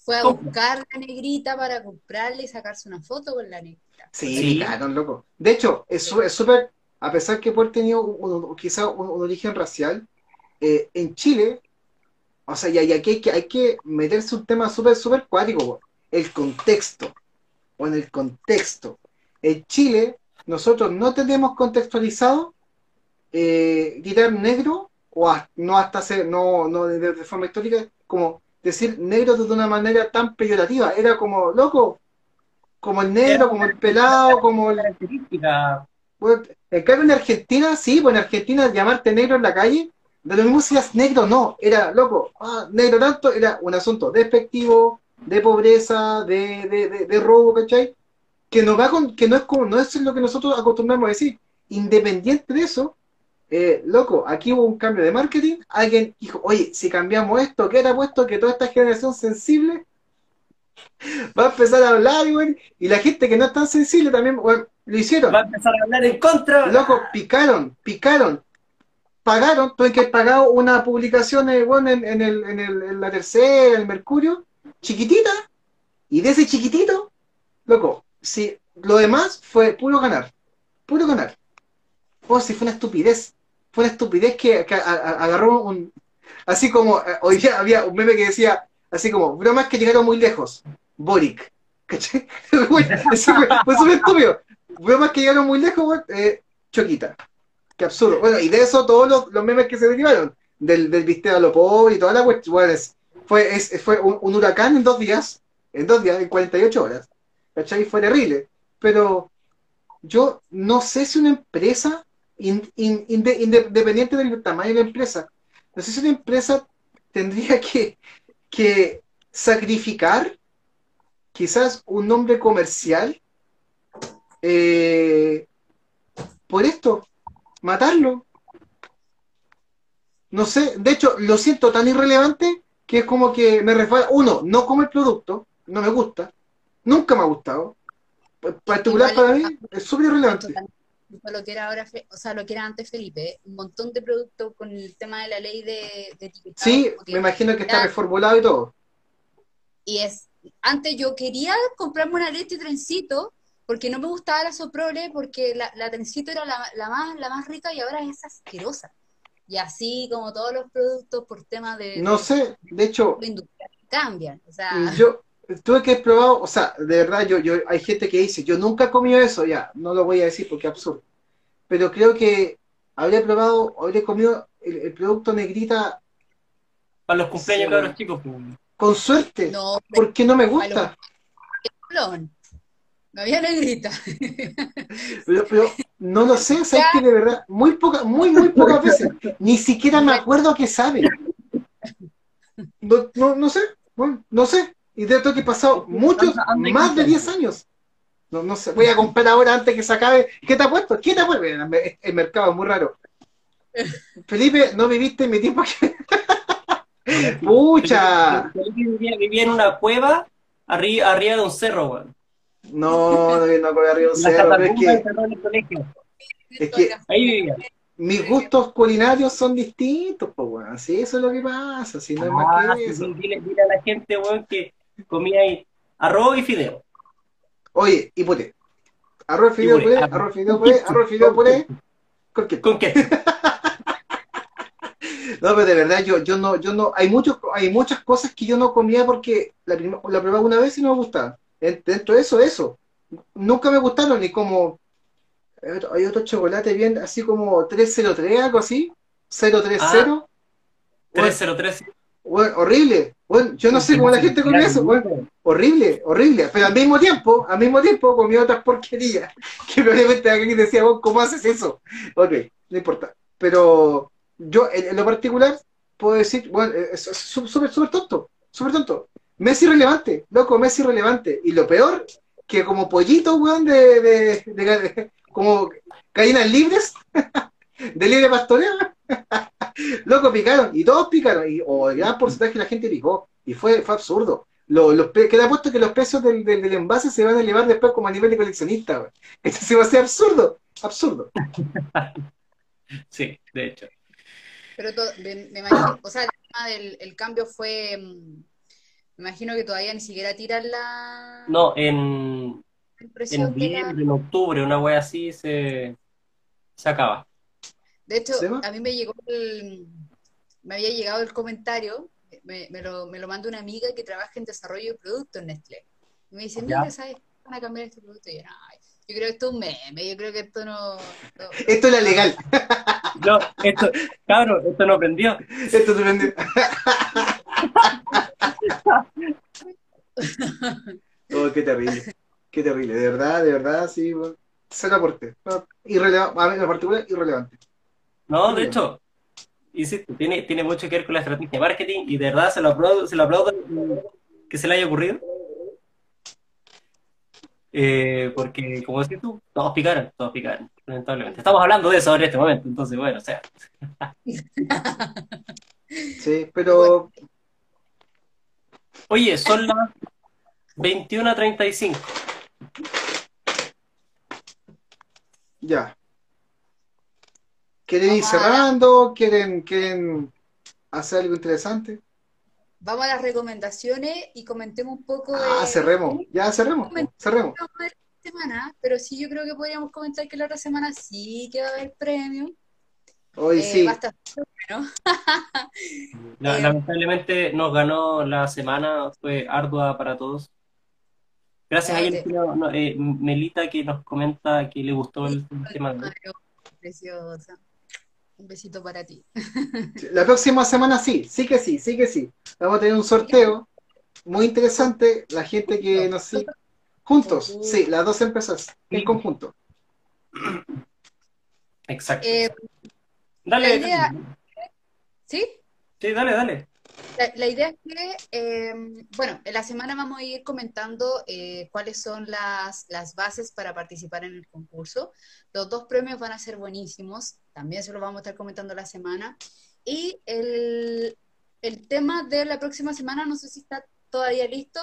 Fue a buscar la negrita para comprarle y sacarse una foto con la negrita. Sí, Sí. picaron, loco. De hecho, es súper, a pesar que puede tenido un- un- quizá un, un origen racial, eh, en Chile, o sea, y, y aquí hay que, hay que meterse un tema súper, súper cuático, el contexto, o en el contexto. En Chile, nosotros no tenemos contextualizado eh, gritar negro, o a- no hasta ser, no, no de, de forma histórica, como decir negro de una manera tan peyorativa. Era como, loco, como el negro, como el pelado, como el, bueno, en cambio en Argentina, sí, pues en Argentina llamarte negro en la calle, de lo mismo si eras negro no, era loco, ah, negro tanto, era un asunto despectivo, de pobreza, de, de, de, de robo, ¿cachai? Que no va con, que no es como, no es lo que nosotros acostumbramos a decir. Independiente de eso, eh, loco, aquí hubo un cambio de marketing, alguien dijo, oye, si cambiamos esto, ¿qué era puesto que toda esta generación sensible va a empezar a hablar, güey? Y la gente que no es tan sensible también, lo hicieron. va a empezar a hablar en contra. Loco, picaron, picaron. Pagaron, tuve que haber pagado una publicación eh, bueno, en, en el, en, el, en la tercera, en el Mercurio, chiquitita, y de ese chiquitito, loco, si lo demás fue puro ganar, puro ganar. Oh, si fue una estupidez, fue una estupidez que, agarró un, así como, eh, hoy día había un meme que decía, así como, bromas que llegaron muy lejos, Boric, ¿cachai? Fue, súper estúpido, bromas que llegaron muy lejos, eh, Choquita. Qué absurdo. Bueno, y de eso todos los, los memes que se derivaron, del, del visteo a lo pobre y toda la cuestión, bueno, es- fue, es- fue un, un huracán en dos días, en dos días, en 48 horas. ¿Cachai? Fue terrible. Pero yo no sé si una empresa, in- in- inde- inde- independiente del tamaño de la empresa, no sé si una empresa tendría que, que sacrificar quizás un nombre comercial eh, por esto, matarlo. No sé, de hecho, lo siento tan irrelevante que es como que me resbala. Uno, no como el producto, no me gusta, nunca me ha gustado. Pa- Particular Igual para mí, es súper irrelevante. Totalmente lo que era ahora, o sea, lo que era antes Felipe, un montón de productos con el tema de la ley de, de etiquetado, Sí, me imagino que está reformulado y todo. y es, antes yo quería comprarme una leche trencito, porque no me gustaba la soprole, porque la, la trencito era la, la más, la más rica y ahora es asquerosa. Y así como todos los productos por tema de, No sé, de hecho, industrial cambian. O sea, yo tuve que probado, o sea, de verdad, yo, yo, hay gente que dice, yo nunca he comido eso, ya, no lo voy a decir porque es absurdo. Pero creo que habría probado, habría comido el, el producto negrita Para los cumpleaños, Sí, cabros chicos. pues. con suerte, no, porque no me gusta. No había negrita. Pero, pero no lo sé, sabes que de verdad, muy poca, muy, muy pocas veces, ni siquiera me acuerdo a qué sabe. No, no, no sé, bueno, no sé. Y de esto que he pasado muchos, más de quitando. 10 años. No, no sé, voy a comprar ahora antes que se acabe. ¿Qué te ha puesto? ¿Quién te ha puesto? El, mercado es muy raro. Felipe, no viviste en mi tiempo que... ¡Pucha! Felipe Vivía, vivía en una cueva arriba, arriba de un cerro, weón. No, no, arriba un En cerro, pero es catacumba del que, cerro del colegio. es que Ahí vivía. mis gustos culinarios son distintos, pues bueno, sí, eso es lo que pasa, si no es Ah, más que sí, eso. dile, dile a la gente, weón, que comía ahí arroz y fideo. Oye, y puré. Arroz, fideo, puré, puré, arroz. fideo, puré, arroz, fideo, puré. ¿Con qué? ¿Con qué? No, pero de verdad, yo, yo no, yo no, hay muchos, hay muchas cosas que yo no comía porque la, prim- la probaba una vez y no me gustaba. En- Dentro de eso, eso. Nunca me gustaron, ni como, hay otro, chocolate bien, así como 303, algo así, 030. Ah. Bueno, 303. Bueno, horrible. Bueno, yo no sé cómo la gente come eso, bueno, horrible, horrible. Pero al mismo tiempo, al mismo tiempo comí otras porquerías que probablemente alguien decía, vos, ¿cómo haces eso? Ok, no importa. Pero yo, en, en lo particular, puedo decir, bueno, es es sú- súper, súper tonto, súper tonto. Messi relevante, loco, Messi relevante. Y lo peor, que como pollito, weón, de, de, de- de- como gallinas libres, de libre pastoreo, loco, picaron, y todos picaron, y o el gran porcentaje de la gente picó, y fue, fue absurdo. Lo- los pe- queda puesto que los precios del, del, del envase se van a elevar después como a nivel de coleccionista. Esto se va a hacer absurdo, absurdo. Sí, de hecho. Pero to- me, me imagino, o sea, el tema del el cambio fue, mm, me imagino que todavía ni siquiera tiran la No, en, en en octubre, una wea así se, se acaba. De hecho, a mí me llegó el, me había llegado el comentario, me, me lo, me lo mandó una amiga que trabaja en desarrollo de productos en Nestlé. Y me dice, mira, ¿sabes? Van a cambiar este producto. Y yo, "Ay, yo creo que esto es un meme, yo creo que esto no... no- Esto es la legal, No, esto, cabrón, esto no prendió. esto se vende. Oh, qué terrible, qué terrible, de verdad, de verdad, sí, bueno. Cero aporte. No, irrelevante, a mí en particular, irrelevante. No, de hecho, insisto, tiene, tiene mucho que ver con la estrategia de marketing y de verdad se lo aplaudo, se lo aplaudo que se le haya ocurrido. Eh, porque, como decís tú, todos picaron, todos picaron, lamentablemente. Estamos hablando de eso ahora en este momento, entonces, bueno, o sea, Sí, pero oye, son las 21.35. ya. ¿Quieren ir cerrando? ¿Quieren, quieren hacer algo interesante? Vamos a las recomendaciones y comentemos un poco Ah, de... cerremos, ya cerremos, cerremos. Semana, pero sí yo creo que podríamos comentar que la otra semana sí que va a haber premio. Hoy Eh, sí, bueno. Eh, lamentablemente nos ganó la semana, fue ardua para todos. Gracias a ella, no, eh, Melita que nos comenta que le gustó el tema hoy. Mario, Preciosa. Un besito para ti. la próxima semana sí, sí que sí, sí que sí. Vamos a tener un sorteo muy interesante. La gente que nos sigue juntos, sí, las dos empresas en conjunto. Exacto. Eh, dale, idea- ¿Sí? sí, dale, dale. La, la idea es que, eh, bueno, en la semana vamos a ir comentando eh, cuáles son las, las bases para participar en el concurso. Los dos premios van a ser buenísimos, también se los vamos a estar comentando la semana. Y el, el tema de la próxima semana, no sé si está todavía listo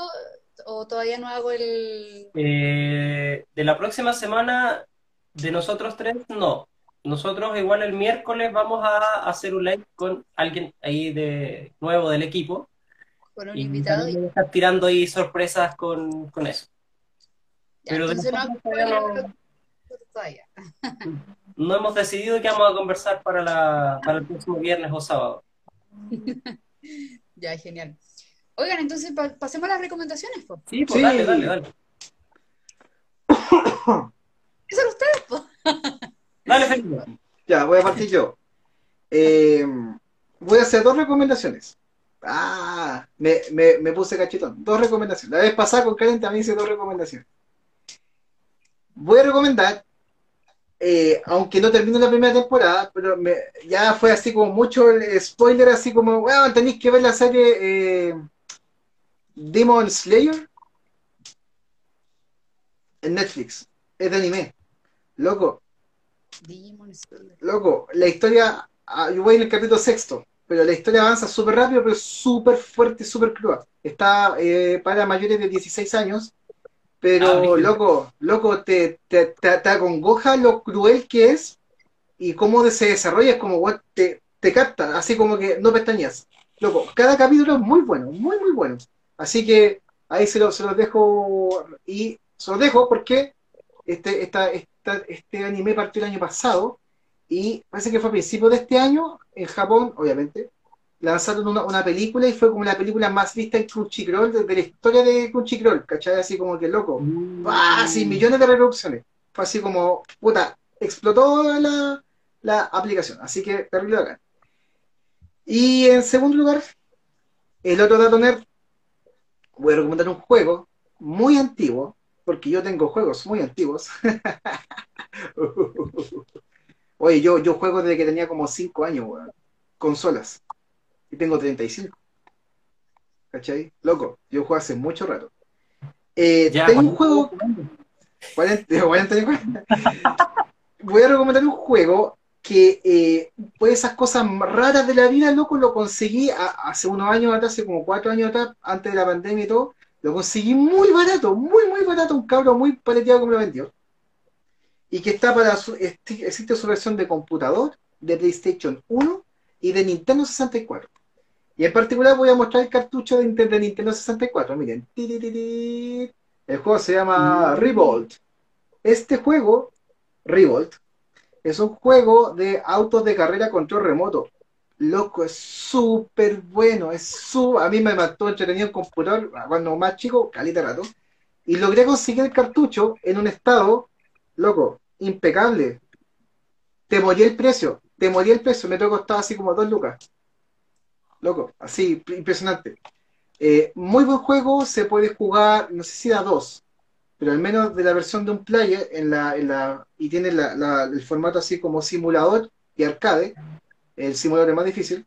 o todavía no hago el... Eh, de la próxima semana De nosotros tres, no. Nosotros igual el miércoles vamos a hacer un live con alguien ahí de nuevo del equipo. Con un Y invitado. y- estar tirando ahí sorpresas con, con eso. ya, Pero entonces no no- todavía. No hemos decidido qué vamos a conversar para, la, para el próximo viernes o sábado. Ya, genial. Oigan, entonces pa- pasemos a las recomendaciones, po. Sí, pues Sí. dale, dale, dale. ¿Qué son ustedes, po? Dale, Felipe. Ya, voy a partir yo. Eh, voy a hacer dos recomendaciones. Ah, me, me, me puse cachetón. Dos recomendaciones. La vez pasada con Karen también hice dos recomendaciones. Voy a recomendar, eh, aunque no termino la primera temporada, pero me- ya fue así como mucho el spoiler, así como, bueno, tenéis que ver la serie eh, Demon Slayer en Netflix. Es de anime. Loco, Demon Slayer. Loco, la historia, ah, yo voy en el capítulo sexto, pero la historia avanza súper rápido, pero súper fuerte, súper cruda. Está eh, para mayores de 16 años, pero Ah, loco, loco, te, te, te, te acongoja lo cruel que es y cómo se desarrolla, es como, what, te, te capta, así como que no pestañas. Loco, cada capítulo es muy bueno, muy, muy bueno. Así que ahí se, lo, se los dejo y se los dejo porque este, esta, esta- este anime partió el año pasado y parece que fue a principios de este año, en Japón, obviamente, lanzaron una, una película y fue como la película más vista en Crunchyroll de, de la historia de Crunchyroll, ¿cachai? Así como que loco. ¡Ah! Sí, millones de reproducciones. Fue así como, puta, explotó la, la aplicación. Así que terrible bacán. Y en segundo lugar, el otro dato nerd, voy a recomendar un juego muy antiguo, porque yo tengo juegos muy antiguos. Oye, yo, yo juego desde que tenía como 5 años, weón. Consolas. Y tengo 35. ¿Cachai? Loco, yo juego hace mucho rato. Eh, Ya, tengo un ¿cuándo- juego 40, 40 y 40. Voy a recomendar un juego que, eh, pues esas cosas raras de la vida, loco, lo conseguí a- hace unos años atrás, hace como cuatro años atrás, antes de la pandemia y todo, lo conseguí muy barato, muy, muy barato, un cabro muy paleteado que me lo vendió. Y que está para su, existe su versión de computador, de PlayStation 1 y de Nintendo 64. Y en particular voy a mostrar el cartucho de, Ninte- de Nintendo 64. Miren, el juego se llama Mm. Revolt. Este juego, Revolt, es un juego de autos de carrera control remoto. Loco, es súper bueno. Es su... A mí me mató entretenido el computador cuando más chico, calita rato. Y logré conseguir el cartucho en un estado, loco, impecable. Te morí el precio. Te morí el precio. Me tocó costaba así como dos lucas. Loco, así, impresionante. Eh, muy buen juego, se puede jugar, no sé si da dos, pero al menos de la versión de un player en la, en la, y tiene la- el formato así como simulador y arcade, el simulador es más difícil.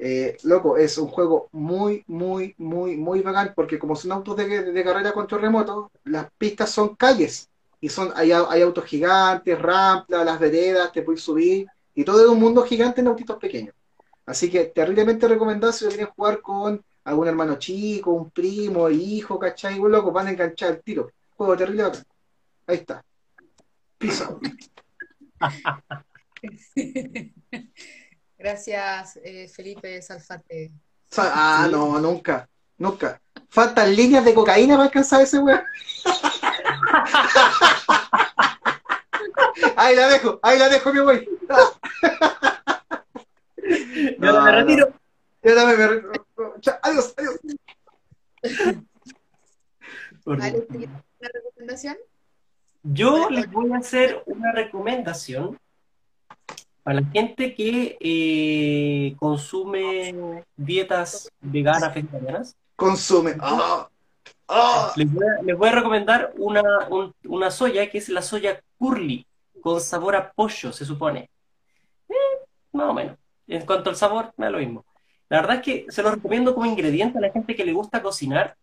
Eh, loco, es un juego muy, muy, muy, muy bacán, porque como son autos de, de carrera control remoto, las pistas son calles, y son, hay, hay autos gigantes, rampas, las veredas, te puedes subir, y todo es un mundo gigante en autitos pequeños. Así que terriblemente recomendado si lo quieren jugar con algún hermano chico, un primo, hijo, ¿cachai? Un loco, van a enganchar el tiro. Juego terrible bacán. Ahí está. Piso. Gracias, eh, Felipe Salfate. Ah, no, nunca. Nunca. Faltan líneas de cocaína para alcanzar ese weón. ahí la dejo, ahí la dejo, mi wey. Yo No, me retiro. Ya dame, me Adiós, adiós. Alex, ¿tienes una recomendación? Yo les voy a hacer una recomendación para la gente que eh, consume dietas veganas, vegetarianas. Consume. Ah, ah. Les voy a, les voy a recomendar una, un- una soya que es la soya curly, con sabor a pollo, se supone. Eh, más o menos. En cuanto al sabor, me da lo mismo. La verdad es que se lo recomiendo como ingrediente a la gente que le gusta cocinar,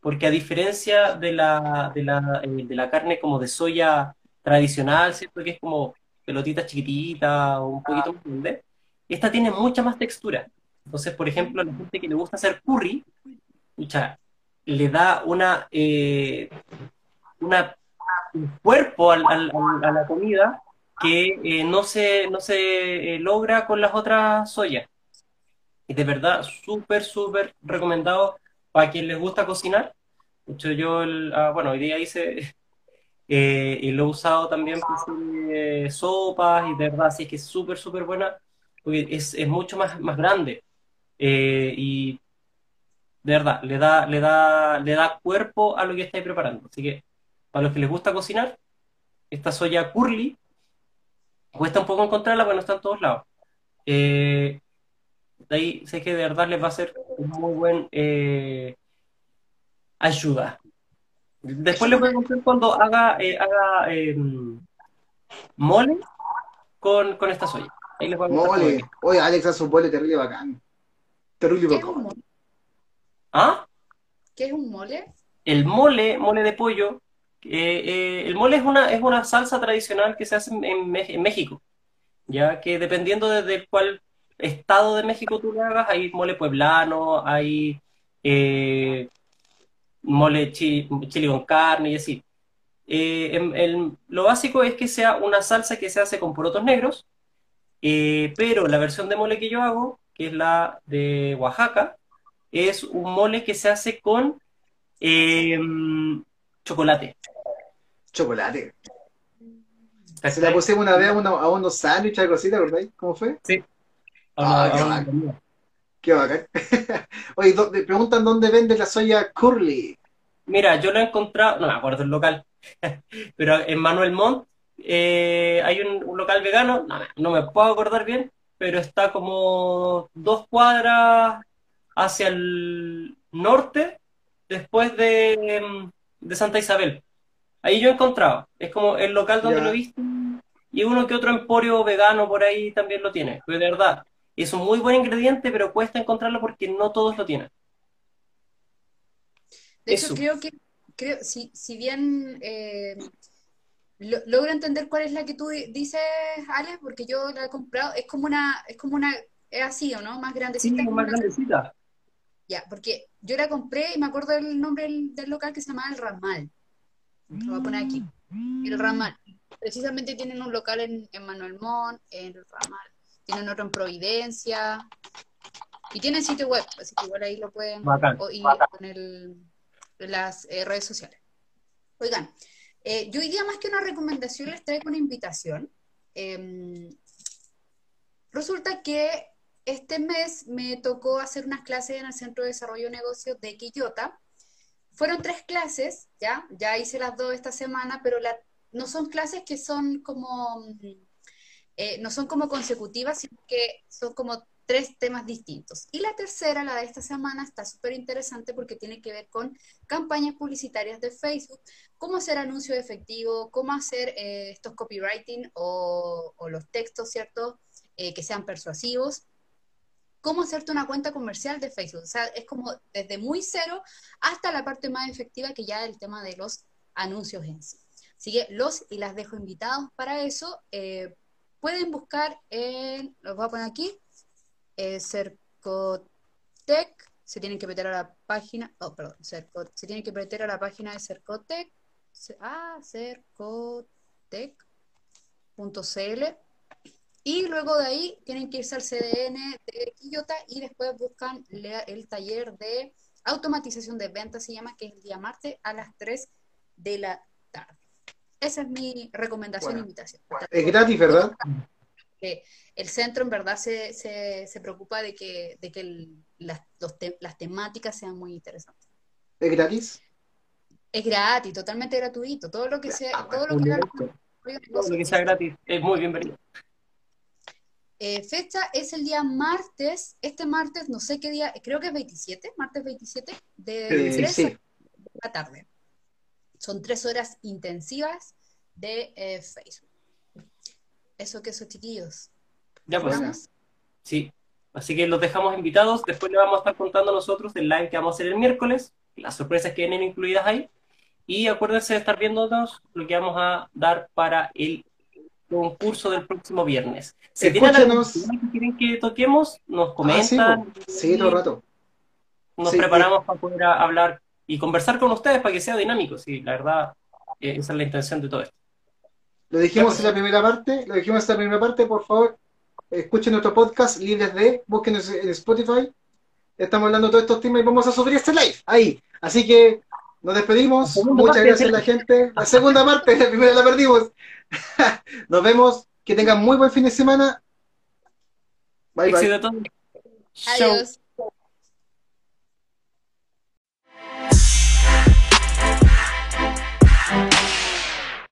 porque a diferencia de la, de la, eh, de la carne como de soya tradicional, ¿cierto? Que es como pelotita chiquitita o un poquito más grande, esta tiene mucha más textura. Entonces, por ejemplo, a la gente que le gusta hacer curry, pucha, le da una, eh, una un cuerpo al- al- al- a la comida que eh, no se, no se eh, logra con las otras soyas. Y de verdad, súper, súper recomendado para quien les gusta cocinar. De hecho, yo, ah, bueno, hoy día hice, eh, y lo he usado también para hacer sopas y de verdad, sí es que es súper, súper buena, porque es, es mucho más, más grande. Y de verdad, le da, le da, le da cuerpo a lo que estáis preparando. Así que, para los que les gusta cocinar, esta soya curly, cuesta un poco encontrarla, pero no está en todos lados. Eh, de ahí sé que de verdad les va a ser un muy buen eh, ayuda. Después les voy a contar cuando haga, eh, haga eh, mole con, con esta soya. Ahí les voy a Mole. Oye, Alex hace un mole terrible bacán. Terrible ¿Qué es un bacán. mole? ¿Ah? ¿Qué es un mole? El mole, mole de pollo, eh, eh, el mole es una, es una salsa tradicional que se hace en, México, ya que dependiendo de, de cuál estado de México tú lo hagas, hay mole pueblano, hay eh, mole chi- chili con carne y así. Em- lo básico es que sea una salsa que se hace con porotos negros, pero la versión de mole que yo hago, que es la de Oaxaca, es un mole que se hace con chocolate. Chocolate. Se ¿Cachai? la pusimos una vez a, uno- a unos sándwiches, algo así, ¿te acordáis? ¿Cómo fue? Sí. Ah, qué bacán. Qué bacán. Oye, ¿dó- te preguntan dónde vende la soya curly. Mira, yo lo he encontrado, no me acuerdo el local, pero en Manuel Montt eh, hay un, un local vegano, no, me- no me puedo acordar bien, pero está como dos cuadras hacia el norte, después de, mm, de Santa Isabel. Ahí yo he encontrado, es como el local donde lo he visto, y uno que otro emporio vegano por ahí también lo tiene, de verdad, es un muy buen ingrediente, pero cuesta encontrarlo porque no todos lo tienen. De hecho, Eso. creo que, creo, si, si bien eh, lo- logro entender cuál es la que tú di- dices, Alex, porque yo la he comprado, es como una, es como una, es así, ¿o no? Más Sí, grandecita. como más una- grandecita. Ya, porque yo la compré y me acuerdo del nombre del, del local que se llamaba El Ramal. Lo voy a poner aquí. El Ramal. Precisamente tienen un local en, en Manuel Montt, en El Ramal. Tienen otro en Providencia. Y tienen sitio web, así que igual ahí lo pueden Bacán, o- y bacán. con el, las eh, redes sociales. Oigan, eh, yo hoy día más que una recomendación les traigo una invitación. Em, resulta que este mes me tocó hacer unas clases en el Centro de Desarrollo de Negocios de Quillota. Fueron tres clases, ¿ya? Ya hice las dos esta semana, pero la- no son clases que son como, eh, no son como consecutivas, sino que son como tres temas distintos. Y la tercera, la de esta semana, está súper interesante porque tiene que ver con campañas publicitarias de Facebook, cómo hacer anuncios efectivos, cómo hacer eh, estos copywriting o, o los textos, ¿cierto? Eh, que sean persuasivos cómo hacerte una cuenta comercial de Facebook. O sea, es como desde muy cero hasta la parte más efectiva que ya el tema de los anuncios en sí. Así que los y las dejo invitados para eso. Eh, pueden buscar en, los voy a poner aquí, eh, Cercotec, se tienen que meter a la página, oh, perdón, Cerco- se tienen que meter a la página de Cercotec, ce- ah, cercotec.cl y luego de ahí tienen que irse al CDN de Quillota y después buscan el taller de automatización de ventas, se llama, que es el día martes a las 3 de la tarde. Esa es mi recomendación Bueno. e invitación. Es gratis, ¿verdad? Que el centro en verdad se, se, se preocupa de que, de que el- las, los te- las temáticas sean muy interesantes. ¿Es gratis? Es gratis, totalmente gratuito. Todo lo que sea, Ah, todo lo que Todo lo que sea gratis es muy bienvenido. Eh, fecha es el día martes, este martes, no sé qué día, creo que es 27, martes 27, de Eh, 3 sí. a la tarde. Son tres horas intensivas de eh, Facebook. Eso que eso, chiquillos. Ya pues, sí. Así que los dejamos invitados. Después le vamos a estar contando nosotros el live que vamos a hacer el miércoles, las sorpresas que vienen incluidas ahí. Y acuérdense de estar viéndonos lo que vamos a dar para el concurso del próximo viernes. Si tienen Escúchenos. tema que quieren que toquemos, nos Ah, sí, comentan. po. sí, todo el rato. Nos Sí, preparamos para poder hablar y conversar con ustedes para que sea dinámico. Sí, la verdad, eh, esa es la intención de todo esto. Lo dijimos en la primera parte, lo dijimos en la primera parte, por favor, escuchen nuestro podcast, Libres de, busquen en Spotify. Estamos hablando de todos estos temas y vamos a subir este live ahí. Así que nos despedimos. Muchas gracias a la gente. La segunda parte, la primera la perdimos. Nos vemos. Que tengan muy buen fin de semana. Bye, bye. Adiós.